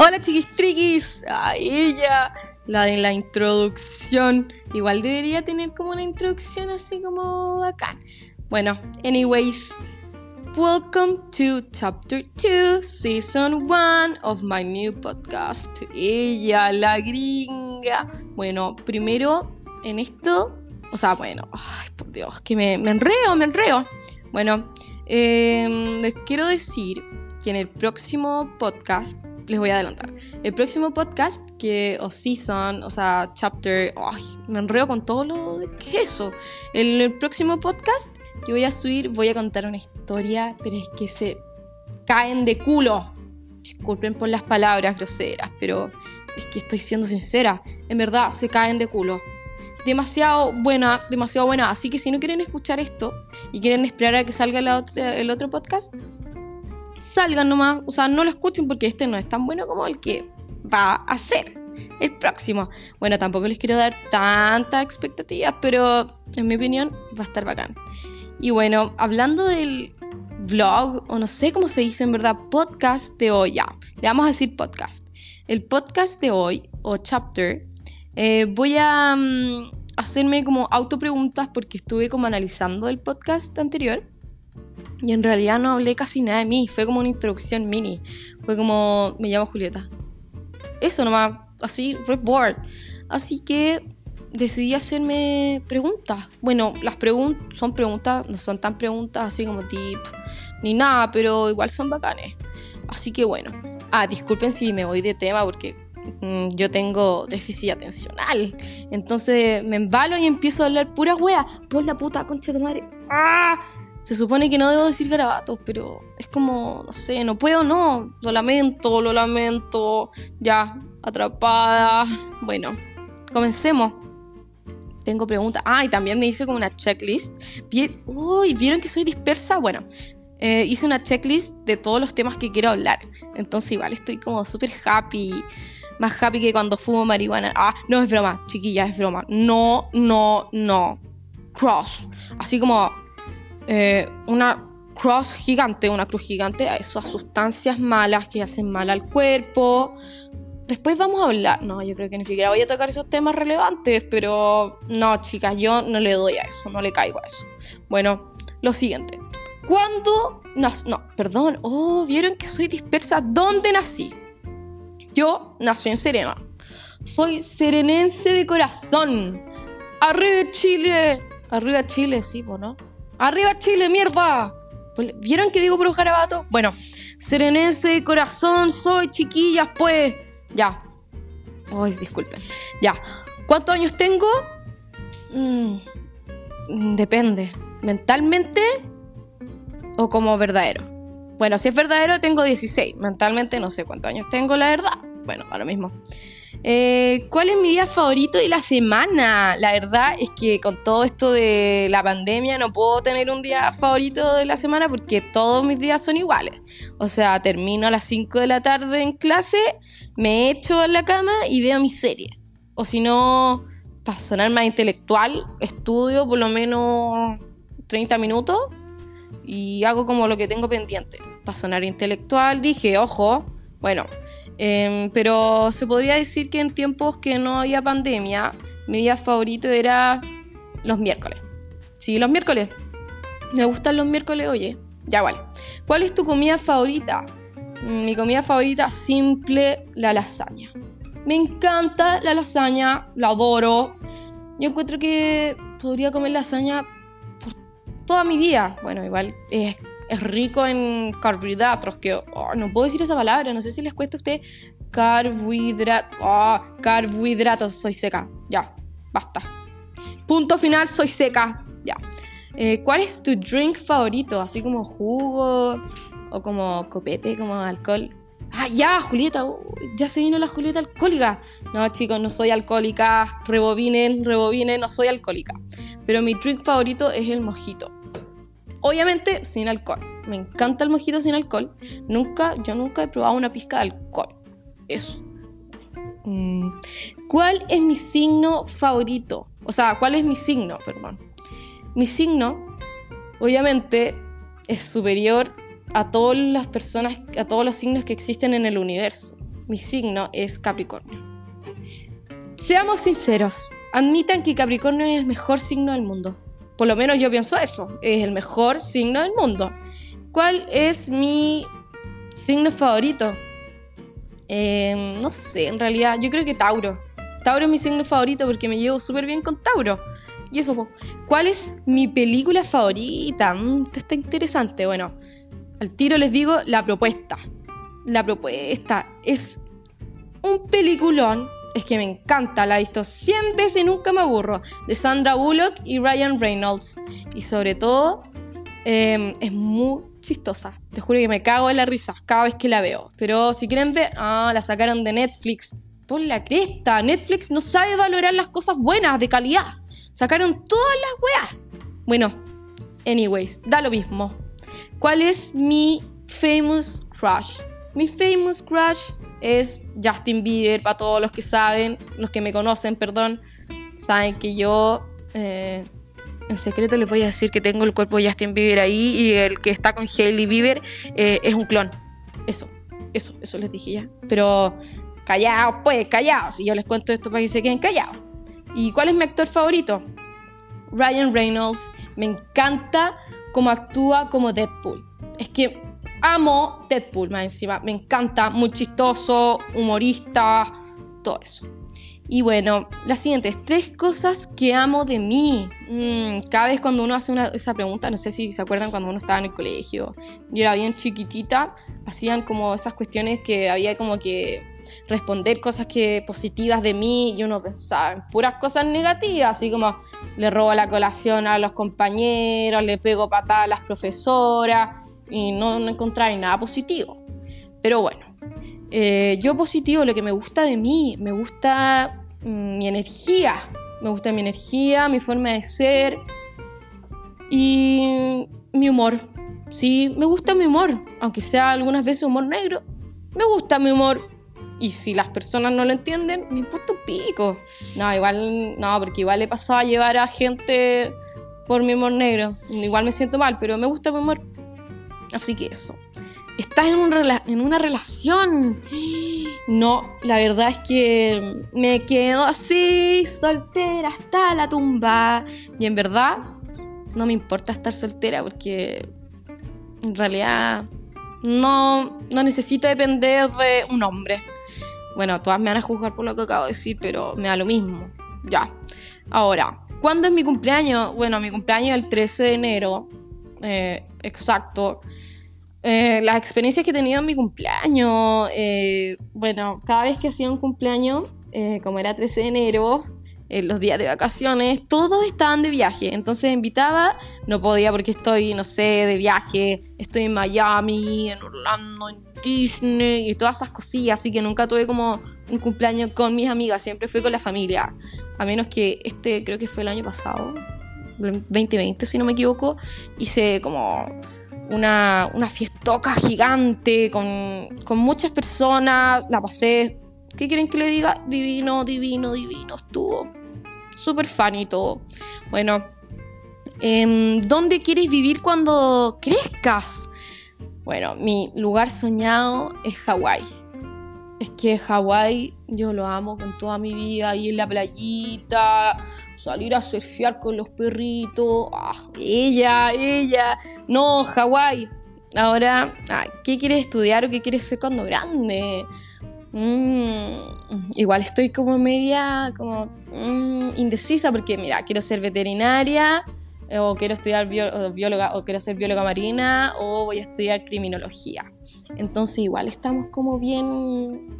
Hola chiquis triquis, ella, la de la introducción. Igual debería tener como una introducción así como bacán. Bueno, anyways, welcome to chapter 2, season 1 of my new podcast. Ella, la gringa. Bueno, primero en esto, o sea, bueno, ay, por Dios, que me, me enreo, me enreo. Bueno, em, les quiero decir que en el próximo podcast les voy a adelantar. El próximo podcast, que o season, o sea, chapter, ay, me enredo con todo lo qué es eso. El próximo podcast que voy a subir, voy a contar una historia, pero es que se caen de culo. Disculpen por las palabras groseras, pero es que estoy siendo sincera. En verdad, se caen de culo. Demasiado buena, demasiado buena. Así que si no quieren escuchar esto y quieren esperar a que salga la otra, el otro podcast, salgan nomás, o sea, no lo escuchen porque este no es tan bueno como el que va a ser el próximo. Bueno, tampoco les quiero dar tantas expectativas, pero en mi opinión va a estar bacán. Y bueno, hablando del vlog, o no sé cómo se dice en verdad, podcast de hoy, ya, le vamos a decir podcast. El podcast de hoy, o chapter, eh, voy a mm, hacerme como autopreguntas porque estuve como analizando el podcast anterior y en realidad no hablé casi nada de mí, fue como una introducción mini. Fue como, me llamo Julieta. Eso nomás, así, re bored. Así que decidí hacerme preguntas. Bueno, las preguntas son preguntas, no son tan preguntas así como tip ni nada, pero igual son bacanes. Así que bueno. Ah, disculpen si me voy de tema porque mm, yo tengo déficit atencional. Entonces me embalo y empiezo a hablar pura wea. Por la puta concha de madre. ¡Ah! Se supone que no debo decir garabatos, pero es como, no sé, no puedo, no. Lo lamento, lo lamento. Ya, atrapada. Bueno, comencemos. Tengo preguntas. Ah, y también me hice como una checklist. Uy, ¿vieron que soy dispersa? Bueno, eh, hice una checklist de todos los temas que quiero hablar. Entonces igual estoy como súper happy. Más happy que cuando fumo marihuana. Ah, no, es broma, chiquilla, es broma. No, no, no. Cross. Así como eh, una cross gigante, una cruz gigante a esas sustancias malas que hacen mal al cuerpo. Después vamos a hablar, no, yo creo que ni siquiera voy a tocar esos temas relevantes, pero no, chicas, yo no le doy a eso, no le caigo a eso. Bueno, lo siguiente. ¿Cuándo nací? No, perdón, oh, vieron que soy dispersa. ¿Dónde nací? Yo nací en Serena. Soy serenense de corazón. Arriba Chile. Arriba Chile, sí, ¿no? ¡Arriba Chile, mierda! Pues, ¿Vieron que digo por un garabato? Bueno, serenense corazón, soy chiquillas, pues. Ya. Ay, disculpen. Ya. ¿Cuántos años tengo? Mm, depende. ¿Mentalmente o como verdadero? Bueno, si es verdadero, tengo 16. Mentalmente no sé cuántos años tengo, la verdad. Bueno, ahora mismo. Eh, ¿Cuál es mi día favorito de la semana? La verdad es que con todo esto de la pandemia no puedo tener un día favorito de la semana porque todos mis días son iguales. O sea, termino a las 5 de la tarde en clase, me echo en la cama y veo mi serie. O si no, para sonar más intelectual, estudio por lo menos 30 minutos y hago como lo que tengo pendiente. Para sonar intelectual dije, ojo, bueno, Em, pero se podría decir que en tiempos que no había pandemia, mi día favorito era los miércoles. Sí, los miércoles. Me gustan los miércoles, oye. Ya vale. ¿Cuál es tu comida favorita? Mm, mi comida favorita, simple, la lasaña. Me encanta la lasaña, la adoro. Yo encuentro que podría comer lasaña por toda mi vida. Bueno, igual es es rico en carbohidratos, que oh, no puedo decir esa palabra, no sé si les cuesta a usted carbohidratos, oh, carbohidratos, soy seca, ya, basta. Punto final, soy seca, ya. Eh, ¿Cuál es tu drink favorito? Así como jugo o como copete, como alcohol. Ah, ya, Julieta, ya se vino la Julieta alcohólica. No, chicos, no soy alcohólica. Rebobinen, rebobinen, no soy alcohólica. Pero mi drink favorito es el mojito. Obviamente sin alcohol. Me encanta el mojito sin alcohol. Nunca, yo nunca he probado una pizca de alcohol. Eso. Mm. ¿Cuál es mi signo favorito? O sea, ¿cuál es mi signo? Perdón. Mi signo, obviamente, es superior a todas las personas, a todos los signos que existen en el universo. mi signo es Capricornio. Seamos sinceros, admitan que Capricornio es el mejor signo del mundo. Por lo menos yo pienso eso, es el mejor signo del mundo. ¿Cuál es mi signo favorito? Eh, no sé, en realidad, yo creo que Tauro. Tauro es mi signo favorito porque me llevo súper bien con Tauro. Y eso, ¿cuál es mi película favorita? Mm, está interesante. Bueno, al tiro les digo la propuesta. La propuesta es un peliculón. Es que me encanta, la he visto 100 veces y nunca me aburro. De Sandra Bullock y Ryan Reynolds. Y sobre todo, em, es muy chistosa. Te juro que me cago en la risa cada vez que la veo. Pero si quieren ver, ah, la sacaron de Netflix. Por la cresta, Netflix no sabe valorar las cosas buenas, de calidad. Sacaron todas las weas. Bueno, anyways, da lo mismo. ¿Cuál es mi famous crush? Mi famous crush es Justin Bieber, para todos los que saben, los que me conocen, perdón, saben que yo eh, en secreto les voy a decir que tengo el cuerpo de Justin Bieber ahí y el que está con Hailey Bieber eh, es un clon. Eso, eso, eso les dije ya. Pero callados, pues, callados. Y yo les cuento esto para que se queden callados. ¿Y cuál es mi actor favorito? Ryan Reynolds. Me encanta cómo actúa como Deadpool. Es que amo Deadpool más encima. Me encanta, muy chistoso, humorista, todo eso. Y bueno, las siguientes tres cosas que amo de mí. Mm, cada vez cuando uno hace esa pregunta, no sé si se acuerdan cuando uno estaba en el colegio, yo era bien chiquitita, hacían como esas cuestiones que había como que responder cosas que positivas de mí y uno pensaba en puras cosas negativas, así como le robo la colación a los compañeros, le pego patadas a las profesoras y no, no encontraba nada positivo. Pero bueno, eh, yo positivo, lo que me gusta de mí, me gusta mm, mi energía, me gusta mi energía, mi forma de ser y mi humor. Sí, me gusta mi humor, aunque sea algunas veces humor negro, me gusta mi humor. Y si las personas no lo entienden, me importa un pico. No, igual, no, porque igual he pasado a llevar a gente por mi humor negro. Igual me siento mal, pero me gusta mi humor. Así que eso estás en, en una relación. No, la verdad es que me quedo así, soltera hasta la tumba. Y en verdad, no me importa estar soltera porque en realidad no, no necesito depender de un hombre. Bueno, todas me van a juzgar por lo que acabo de decir, pero me da lo mismo. Ya. Ahora, ¿cuándo es mi cumpleaños? Bueno, mi cumpleaños es el 13 de enero. Eh, exacto. Eh, las experiencias que he tenido en mi cumpleaños, eh, bueno, cada vez que hacía un cumpleaños, eh, como era 13 de enero, los días de vacaciones, todos estaban de viaje. Entonces invitaba, no podía porque estoy, no sé, de viaje, estoy en Miami, en Orlando, en Disney y todas esas cosillas, así que nunca tuve como un cumpleaños con mis amigas, siempre fui con la familia. A menos que este, creo que fue el año pasado, 2020 si no me equivoco, hice como una, una fiestoca gigante con, con muchas personas. La pasé, ¿qué quieren que le diga? Divino, divino, divino estuvo. Súper fan y todo. Bueno, eh, ¿dónde quieres vivir cuando crezcas? Bueno, mi lugar soñado es Hawái. Es que Hawái yo lo amo con toda mi vida, ahí en la playita, salir a surfear con los perritos. Ah, ella, ella. No, Hawái. Ahora, ¿qué quieres estudiar o qué quieres ser cuando grande? Mm, igual estoy como media, como mm, indecisa porque, mira, quiero ser veterinaria o quiero estudiar bióloga o quiero ser bióloga marina o voy a estudiar criminología. Entonces igual estamos como bien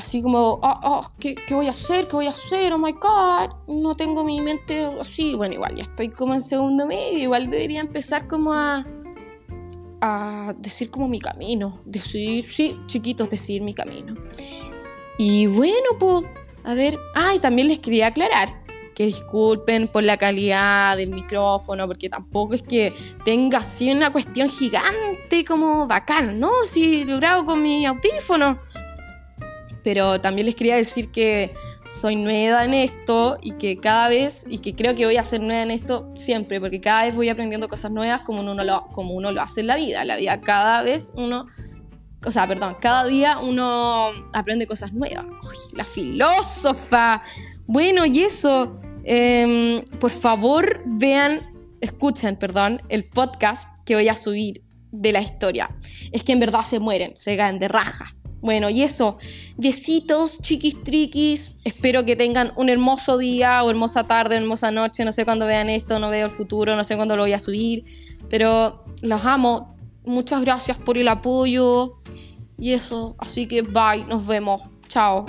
así como, oh, oh, ¿qué, voy a hacer? ¿Qué voy a hacer? Oh my god, no tengo mi mente así. Bueno, igual ya estoy como en segundo medio, igual debería empezar como a, a decir como mi camino, decidir, sí, chiquitos, decidir mi camino. Y bueno, pues, a ver, ah, y también les quería aclarar que disculpen por la calidad del micrófono, porque tampoco es que tenga así una cuestión gigante como bacán, ¿no? Si lo grabo con mi audífono pero también les quería decir que soy nueva en esto y que cada vez, y que creo que voy a ser nueva en esto siempre, porque cada vez voy aprendiendo cosas nuevas como uno lo, como uno lo hace en la vida. La vida cada vez uno o sea, perdón, cada día uno aprende cosas nuevas. Uy, la filósofa. Bueno, y eso, em, por favor vean, escuchen, perdón, el podcast que voy a subir de la historia. Es que en verdad se mueren, se caen de raja. Bueno, y eso, besitos, chiquis triquis. Espero que tengan un hermoso día o hermosa tarde, hermosa noche. No sé cuándo vean esto, no veo el futuro, no sé cuándo lo voy a subir. Pero los amo. Muchas gracias por el apoyo. Y eso, así que bye, nos vemos. Chao.